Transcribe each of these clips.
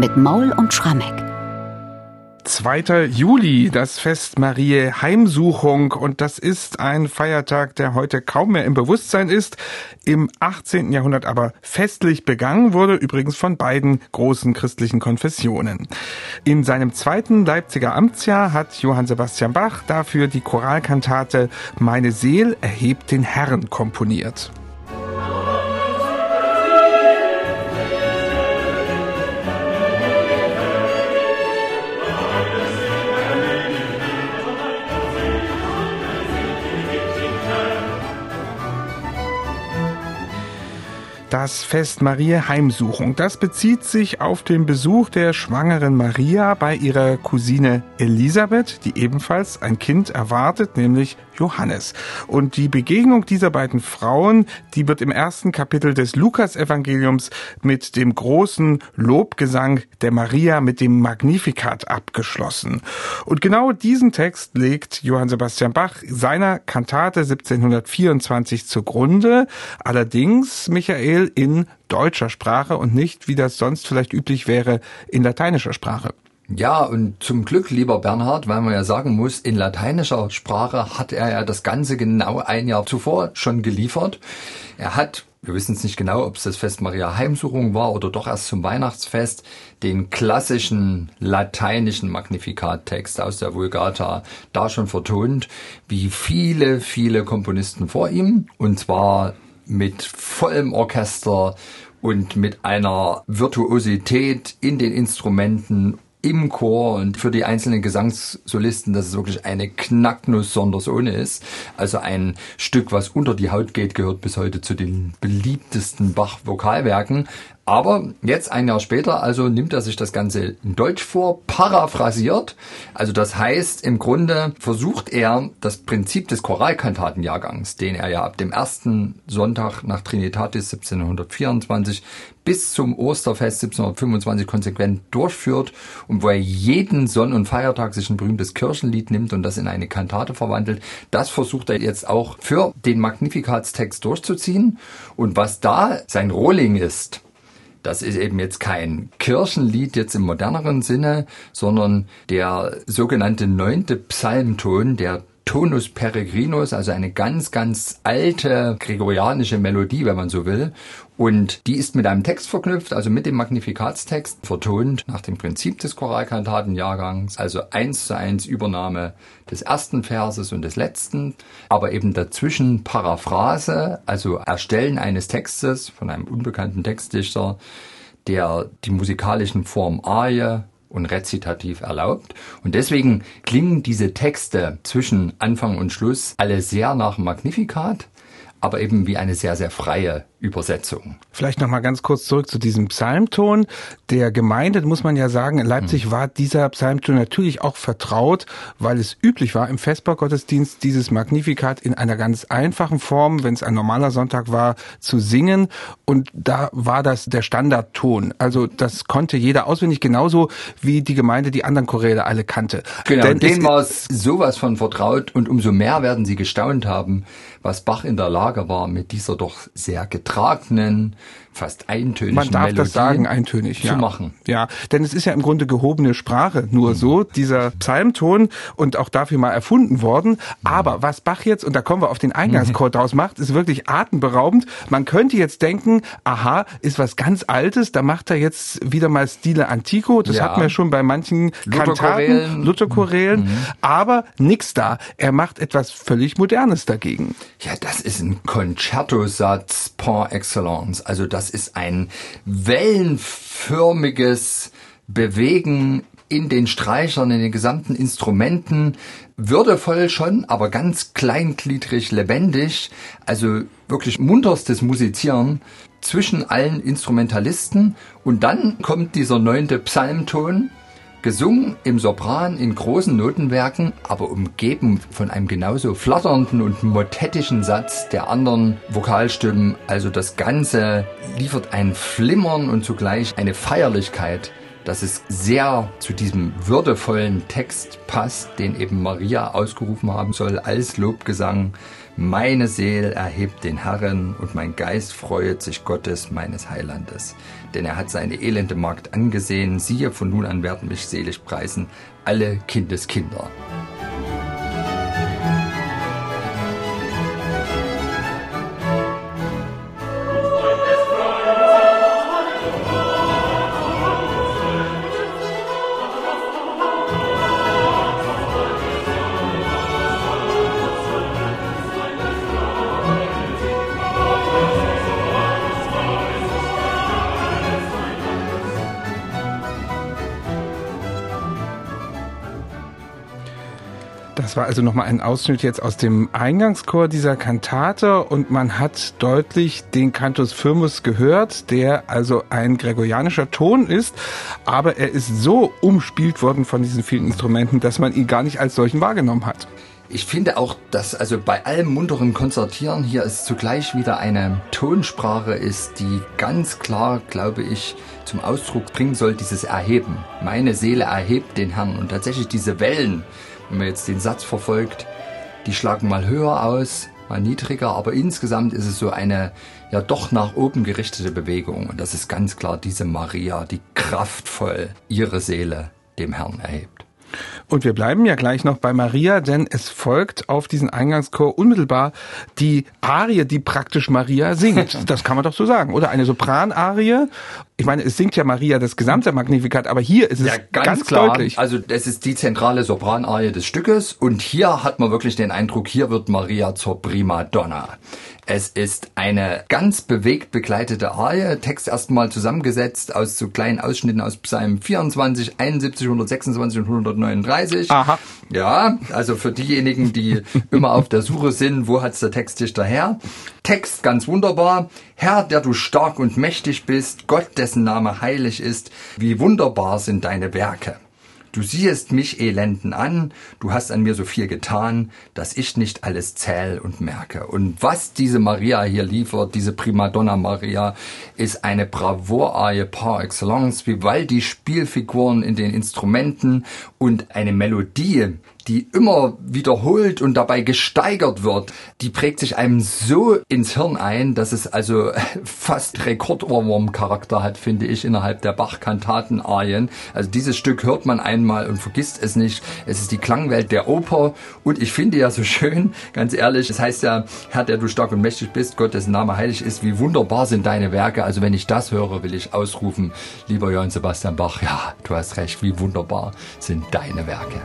mit Maul und Schrammeck. 2. Juli, das Fest Marie Heimsuchung und das ist ein Feiertag, der heute kaum mehr im Bewusstsein ist, im 18. Jahrhundert aber festlich begangen wurde, übrigens von beiden großen christlichen Konfessionen. In seinem zweiten Leipziger Amtsjahr hat Johann Sebastian Bach dafür die Choralkantate Meine Seel erhebt den Herrn komponiert. Das Fest Maria Heimsuchung, das bezieht sich auf den Besuch der schwangeren Maria bei ihrer Cousine Elisabeth, die ebenfalls ein Kind erwartet, nämlich Johannes. Und die Begegnung dieser beiden Frauen, die wird im ersten Kapitel des Lukas-Evangeliums mit dem großen Lobgesang der Maria mit dem Magnificat abgeschlossen. Und genau diesen Text legt Johann Sebastian Bach seiner Kantate 1724 zugrunde. Allerdings, Michael, in deutscher Sprache und nicht, wie das sonst vielleicht üblich wäre, in lateinischer Sprache. Ja, und zum Glück, lieber Bernhard, weil man ja sagen muss, in lateinischer Sprache hat er ja das Ganze genau ein Jahr zuvor schon geliefert. Er hat, wir wissen es nicht genau, ob es das Fest Maria Heimsuchung war oder doch erst zum Weihnachtsfest, den klassischen lateinischen Magnificat-Text aus der Vulgata da schon vertont, wie viele, viele Komponisten vor ihm. Und zwar mit vollem Orchester und mit einer Virtuosität in den Instrumenten im Chor und für die einzelnen Gesangssolisten, dass es wirklich eine Knacknuss sondersohne ist. Also ein Stück, was unter die Haut geht, gehört bis heute zu den beliebtesten Bach-Vokalwerken. Aber jetzt ein Jahr später, also nimmt er sich das Ganze in Deutsch vor, paraphrasiert. Also das heißt, im Grunde versucht er das Prinzip des Choralkantatenjahrgangs, den er ja ab dem ersten Sonntag nach Trinitatis 1724 bis zum Osterfest 1725 konsequent durchführt und wo er jeden Sonn- und Feiertag sich ein berühmtes Kirchenlied nimmt und das in eine Kantate verwandelt. Das versucht er jetzt auch für den Magnifikatstext durchzuziehen. Und was da sein Rohling ist, das ist eben jetzt kein Kirchenlied jetzt im moderneren Sinne, sondern der sogenannte neunte Psalmton, der Tonus Peregrinus, also eine ganz, ganz alte gregorianische Melodie, wenn man so will. Und die ist mit einem Text verknüpft, also mit dem Magnifikatstext, vertont nach dem Prinzip des Choralkantatenjahrgangs, also eins zu eins Übernahme des ersten Verses und des letzten, aber eben dazwischen Paraphrase, also Erstellen eines Textes von einem unbekannten Textdichter, der die musikalischen Formen Arie, und rezitativ erlaubt. Und deswegen klingen diese Texte zwischen Anfang und Schluss alle sehr nach Magnificat, aber eben wie eine sehr, sehr freie Übersetzung. Vielleicht noch mal ganz kurz zurück zu diesem Psalmton der Gemeinde. Muss man ja sagen, in Leipzig hm. war dieser Psalmton natürlich auch vertraut, weil es üblich war im Festbaugottesdienst dieses Magnificat in einer ganz einfachen Form, wenn es ein normaler Sonntag war, zu singen. Und da war das der Standardton. Also das konnte jeder auswendig, genauso wie die Gemeinde die anderen Choräle alle kannte. Genau, Denn denen war es sowas von vertraut und umso mehr werden sie gestaunt haben, was Bach in der Lage war, mit dieser doch sehr getragenen, fast eintönigen Man darf Melodien das sagen, eintönig, zu ja. machen. Ja, denn es ist ja im Grunde gehobene Sprache, nur mhm. so, dieser Psalmton und auch dafür mal erfunden worden. Aber was Bach jetzt, und da kommen wir auf den Eingangschord draus macht, ist wirklich atemberaubend. Man könnte jetzt denken, aha, ist was ganz Altes, da macht er jetzt wieder mal Stile Antico, das Ja. hatten wir schon bei manchen. Kantaten, Lutherchorälen, aber nix da. Er macht etwas völlig Modernes dagegen. Ja, das ist ein Concertosatz par excellence. Also das ist ein wellenförmiges Bewegen in den Streichern, in den gesamten Instrumenten. Würdevoll schon, aber ganz kleingliedrig, lebendig. Also wirklich munterstes Musizieren zwischen allen Instrumentalisten. Und dann kommt dieser neunte Psalmton, gesungen im Sopran in großen Notenwerken, aber umgeben von einem genauso flatternden und motettischen Satz der anderen Vokalstimmen. Also das Ganze liefert ein Flimmern und zugleich eine Feierlichkeit, dass es sehr zu diesem würdevollen Text passt, den eben Maria ausgerufen haben soll als Lobgesang. Meine Seel erhebt den Herrn und mein Geist freuet sich Gottes meines Heilandes. Denn er hat seine elende Magd angesehen. Siehe, von nun an werden mich selig preisen alle Kindeskinder. Das war also nochmal ein Ausschnitt jetzt aus dem Eingangschor dieser Kantate und man hat deutlich den Cantus Firmus gehört, der also ein gregorianischer Ton ist, aber er ist so umspielt worden von diesen vielen Instrumenten, dass man ihn gar nicht als solchen wahrgenommen hat. Ich finde auch, dass also bei allem munteren Konzertieren hier es zugleich wieder eine Tonsprache ist, die ganz klar, glaube ich, zum Ausdruck bringen soll, dieses Erheben. Meine Seele erhebt den Herrn und tatsächlich diese Wellen, wenn man jetzt den Satz verfolgt, die schlagen mal höher aus, mal niedriger, aber insgesamt ist es so eine ja doch nach oben gerichtete Bewegung und das ist ganz klar diese Maria, die kraftvoll ihre Seele dem Herrn erhebt. Und wir bleiben ja gleich noch bei Maria, denn es folgt auf diesen Eingangschor unmittelbar die Arie, die praktisch Maria singt. Das kann man doch so sagen, oder? Eine Sopranarie. Ich meine, es singt ja Maria das gesamte Magnificat, aber hier ist es ja, ganz, ganz klar, deutlich. Also das ist die zentrale Sopranarie des Stückes und hier hat man wirklich den Eindruck, hier wird Maria zur Prima Donna. Es ist eine ganz bewegt begleitete Arie, Text erstmal zusammengesetzt aus so kleinen Ausschnitten aus Psalm 24, 71, 126 und 139. Aha. Ja, also für diejenigen, die immer auf der Suche sind, wo hat's der Textdichter her? Text ganz wunderbar. Herr, der du stark und mächtig bist, Gott, dessen Name heilig ist, wie wunderbar sind deine Werke. Du siehest mich Elenden an, du hast an mir so viel getan, dass ich nicht alles zähl und merke. Und was diese Maria hier liefert, diese Primadonna Maria, ist eine Bravour-Arie par excellence, wie weil die Spielfiguren in den Instrumenten und eine Melodie, die immer wiederholt und dabei gesteigert wird, die prägt sich einem so ins Hirn ein, dass es also fast Rekordohrwurm-Charakter hat, finde ich, innerhalb der Bach-Kantaten-Arien. Also dieses Stück hört man einmal und vergisst es nicht. Es ist die Klangwelt der Oper und ich finde ja so schön, ganz ehrlich, es heißt ja, Herr, der du stark und mächtig bist, Gott, dessen Name heilig ist, wie wunderbar sind deine Werke. Also wenn ich das höre, will ich ausrufen, lieber Johann Sebastian Bach, ja, du hast recht, wie wunderbar sind deine Werke.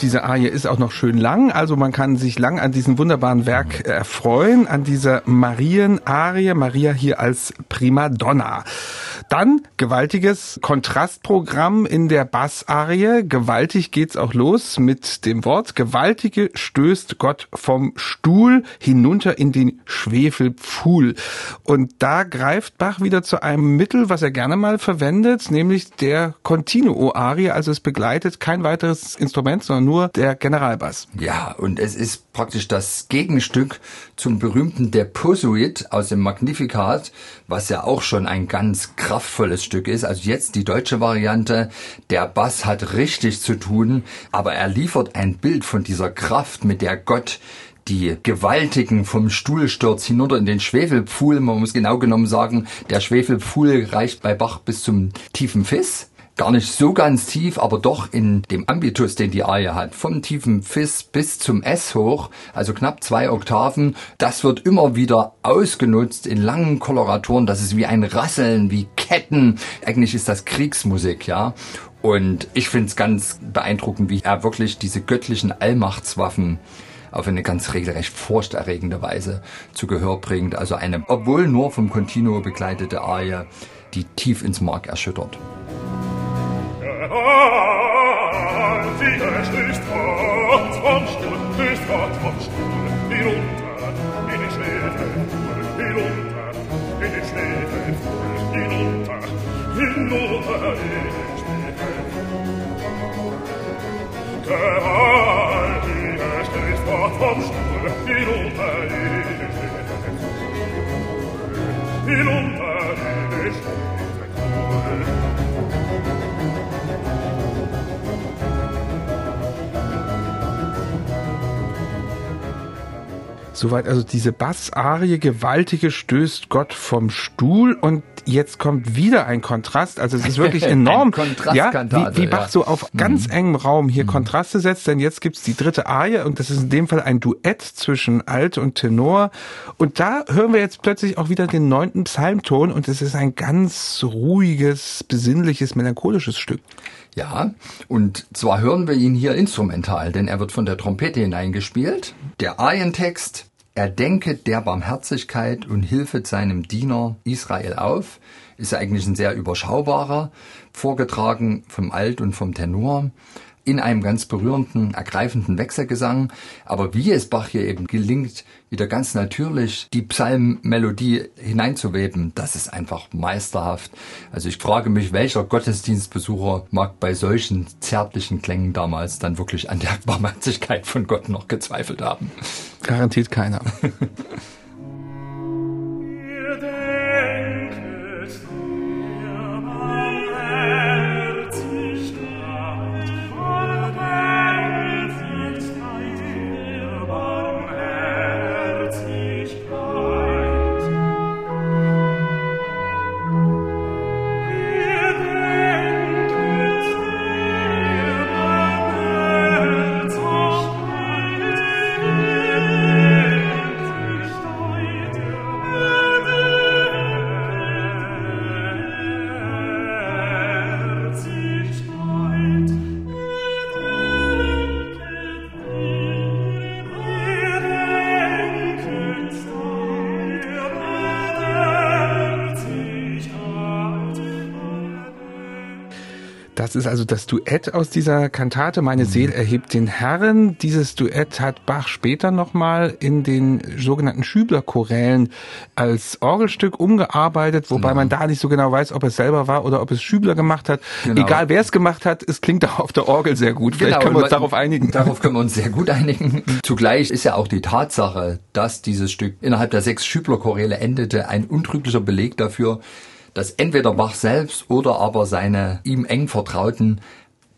Diese Arie ist auch noch schön lang, also man kann sich lang an diesem wunderbaren Werk äh, erfreuen, an dieser Marien-Arie, Maria hier als Primadonna. Dann gewaltiges Kontrastprogramm in der Bassarie. Gewaltig geht's auch los mit dem Wort Gewaltige stößt Gott vom Stuhl hinunter in den Schwefelpfuhl. Und da greift Bach wieder zu einem Mittel, was er gerne mal verwendet, nämlich der Continuo-Arie. Also es begleitet kein weiteres Instrument, sondern nur der Generalbass. Ja, und es ist praktisch das Gegenstück zum berühmten Deposuit aus dem Magnificat, was ja auch schon ein ganz krass kraftvolles Stück ist. Also jetzt die deutsche Variante. Der Bass hat richtig zu tun, aber er liefert ein Bild von dieser Kraft, mit der Gott die Gewaltigen vom Stuhlsturz hinunter in den Schwefelpfuhl. Man muss genau genommen sagen, der Schwefelpfuhl reicht bei Bach bis zum tiefen Fiss gar nicht so ganz tief, aber doch in dem Ambitus, den die Arie hat, vom tiefen Fis bis zum S hoch, also knapp zwei Oktaven, das wird immer wieder ausgenutzt in langen Koloraturen, das ist wie ein Rasseln, wie Ketten, eigentlich ist das Kriegsmusik, ja. Und ich finde es ganz beeindruckend, wie er wirklich diese göttlichen Allmachtswaffen auf eine ganz regelrecht furchterregende Weise zu Gehör bringt. Also eine, obwohl nur vom Continuo begleitete Arie, die tief ins Mark erschüttert. ah, die Welt ist fort vom Stuhl, ist fort vom Stuhl, hinunter, in den Schneefeld, hinunter, in den Schneefeld, hinunter, hinunter, in den Schneefeld. Gewalt, die Welt ist fort vom Stuhl, hinunter, in den Schneefeld, hinunter, in den Schneefeld, Thank you. Soweit also diese Bassarie gewaltige stößt Gott vom Stuhl und jetzt kommt wieder ein Kontrast. Also es ist wirklich enorm. ja, wie, wie Bach ja. so auf ganz mhm. engem Raum hier mhm. Kontraste setzt, denn jetzt gibt's die dritte Arie und das ist in dem Fall ein Duett zwischen Alt und Tenor. Und da hören wir jetzt plötzlich auch wieder den neunten Psalmton und es ist ein ganz ruhiges, besinnliches, melancholisches Stück. Ja, und zwar hören wir ihn hier instrumental, denn er wird von der Trompete hineingespielt. Der Arientext er denket der Barmherzigkeit und hilfet seinem Diener Israel auf, ist eigentlich ein sehr überschaubarer, vorgetragen vom Alt und vom Tenor in einem ganz berührenden, ergreifenden Wechselgesang. Aber wie es Bach hier eben gelingt, wieder ganz natürlich die Psalmmelodie hineinzuweben, das ist einfach meisterhaft. Also ich frage mich, welcher Gottesdienstbesucher mag bei solchen zärtlichen Klängen damals dann wirklich an der Barmherzigkeit von Gott noch gezweifelt haben. Garantiert keiner. Das ist also das Duett aus dieser Kantate. Meine mhm. Seele erhebt den Herren. Dieses Duett hat Bach später nochmal in den sogenannten Schübler-Chorälen als Orgelstück umgearbeitet, wobei genau. man da nicht so genau weiß, ob es selber war oder ob es Schübler gemacht hat. Genau. Egal wer es gemacht hat, es klingt auch auf der Orgel sehr gut. Vielleicht genau. können wir uns darauf einigen. Darauf können wir uns sehr gut einigen. Zugleich ist ja auch die Tatsache, dass dieses Stück innerhalb der sechs Schübler-Choräle endete, ein untrüglicher Beleg dafür, dass entweder Bach selbst oder aber seine ihm eng Vertrauten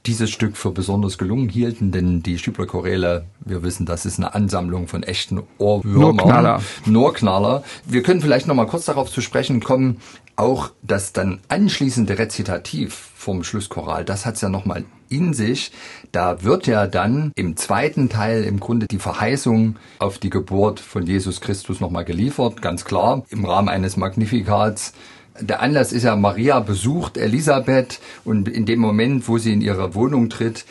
dieses Stück für besonders gelungen hielten, denn die Schübler-Choräle, wir wissen, das ist eine Ansammlung von echten Ohrwürmern. Nur Knaller. Nur Knaller. Wir können vielleicht noch mal kurz darauf zu sprechen kommen, auch das dann anschließende Rezitativ vom Schlusschoral, das hat's ja noch mal in sich. Da wird ja dann im zweiten Teil im Grunde die Verheißung auf die Geburt von Jesus Christus noch mal geliefert, ganz klar, im Rahmen eines Magnifikats der Anlass ist ja, Maria besucht Elisabeth und in dem Moment, wo sie in ihre Wohnung tritt,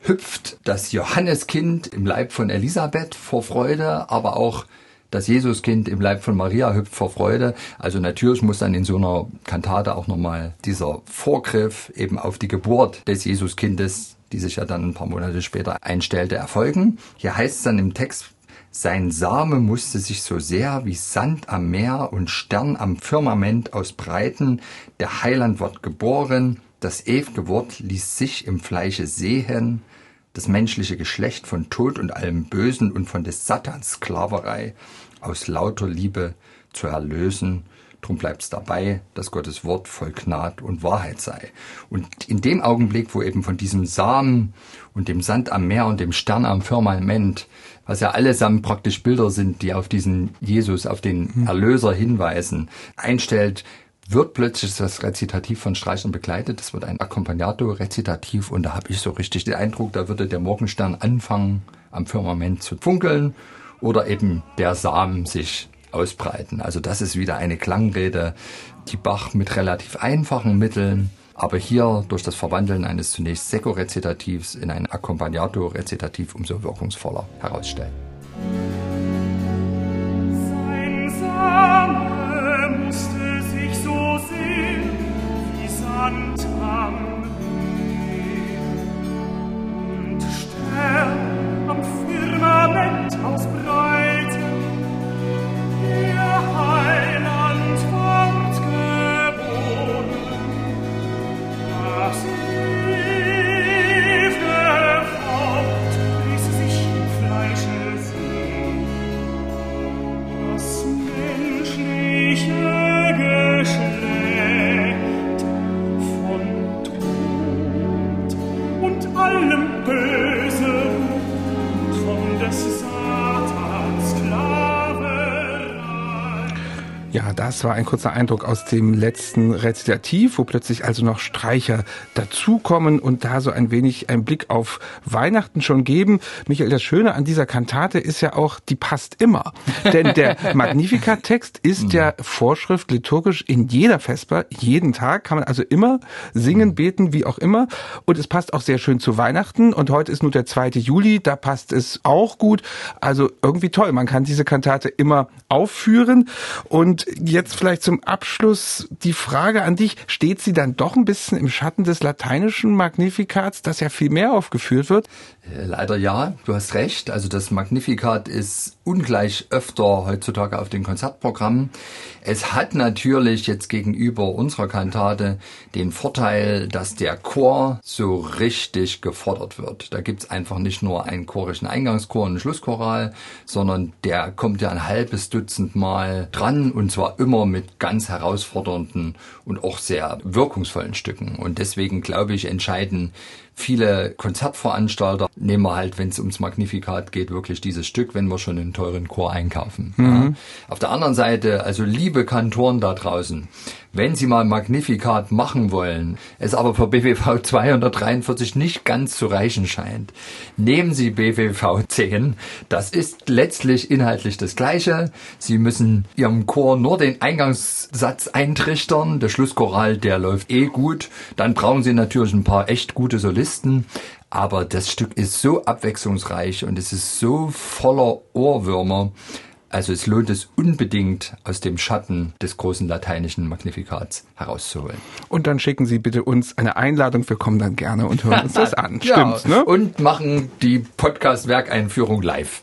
hüpft das Johanneskind im Leib von Elisabeth vor Freude, aber auch das Jesuskind im Leib von Maria hüpft vor Freude. Also natürlich muss dann in so einer Kantate auch nochmal dieser Vorgriff eben auf die Geburt des Jesuskindes, die sich ja dann ein paar Monate später einstellte, erfolgen. Hier heißt es dann im Text sein Same musste sich so sehr wie Sand am Meer und Stern am Firmament ausbreiten. Der Heiland wird geboren. Das ew'ge Wort ließ sich im Fleische sehen. Das menschliche Geschlecht von Tod und allem Bösen und von des Satans Sklaverei aus lauter Liebe zu erlösen. Drum bleibt's dabei, dass Gottes Wort voll Gnad und Wahrheit sei. Und in dem Augenblick, wo eben von diesem Samen und dem Sand am Meer und dem Stern am Firmament was ja allesamt praktisch Bilder sind, die auf diesen Jesus, auf den hm. Erlöser hinweisen, einstellt, wird plötzlich das Rezitativ von Streichern begleitet. Das wird ein Accompagnato-Rezitativ und da habe ich so richtig den Eindruck, da würde der Morgenstern anfangen, am Firmament zu funkeln oder eben der Samen sich ausbreiten. Also das ist wieder eine Klangrede, die Bach mit relativ einfachen Mitteln, aber hier durch das Verwandeln eines zunächst Sekko-Rezitativs in ein Accompagnato-Rezitativ umso wirkungsvoller herausstellt. Ja, das war ein kurzer Eindruck aus dem letzten Rezitativ, wo plötzlich also noch Streicher dazukommen und da so ein wenig einen Blick auf Weihnachten schon geben. Michael, das Schöne an dieser Kantate ist ja auch, die passt immer. Denn der Magnificat-Text ist ja Vorschrift liturgisch in jeder Vesper, jeden Tag kann man also immer singen, beten, wie auch immer. Und es passt auch sehr schön zu Weihnachten. Und heute ist nur der 2. Juli, da passt es auch gut. Also irgendwie toll. Man kann diese Kantate immer aufführen. Und jetzt vielleicht zum Abschluss die Frage an dich. Steht sie dann doch ein bisschen im Schatten des lateinischen Magnifikats, das ja viel mehr aufgeführt wird? Äh, Leider ja, du hast recht. Also das Magnificat ist ungleich öfter heutzutage auf den Konzertprogrammen. Es hat natürlich jetzt gegenüber unserer Kantate den Vorteil, dass der Chor so richtig gefordert wird. Da gibt's einfach nicht nur einen chorischen Eingangschor und einen Schlusschoral, sondern der kommt ja ein halbes Dutzend Mal dran und zwar immer mit ganz herausfordernden und auch sehr wirkungsvollen Stücken. Und deswegen glaube ich, entscheiden viele Konzertveranstalter nehmen wir halt, wenn es ums Magnifikat geht, wirklich dieses Stück, wenn wir schon einen teuren Chor einkaufen. Ja. Auf der anderen Seite, also liebe Kantoren da draußen, wenn Sie mal Magnifikat machen wollen, es aber für BWV 243 nicht ganz zu reichen scheint, nehmen Sie BWV 10. Das ist letztlich inhaltlich das Gleiche. Sie müssen Ihrem Chor nur den Eingangssatz eintrichtern. Der Schlusschoral, der läuft eh gut. Dann brauchen Sie natürlich ein paar echt gute Solisten. Aber das Stück ist so abwechslungsreich und es ist so voller Ohrwürmer. Also es lohnt es unbedingt, aus dem Schatten des großen lateinischen Magnifikats herauszuholen. Und dann schicken Sie bitte uns eine Einladung. Wir kommen dann gerne und hören uns das an. Ja, Stimmt's, ne? Und machen die Podcast-Werkeinführung live.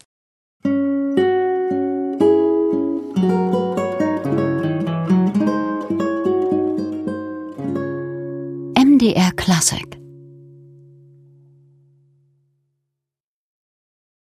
MDR Classic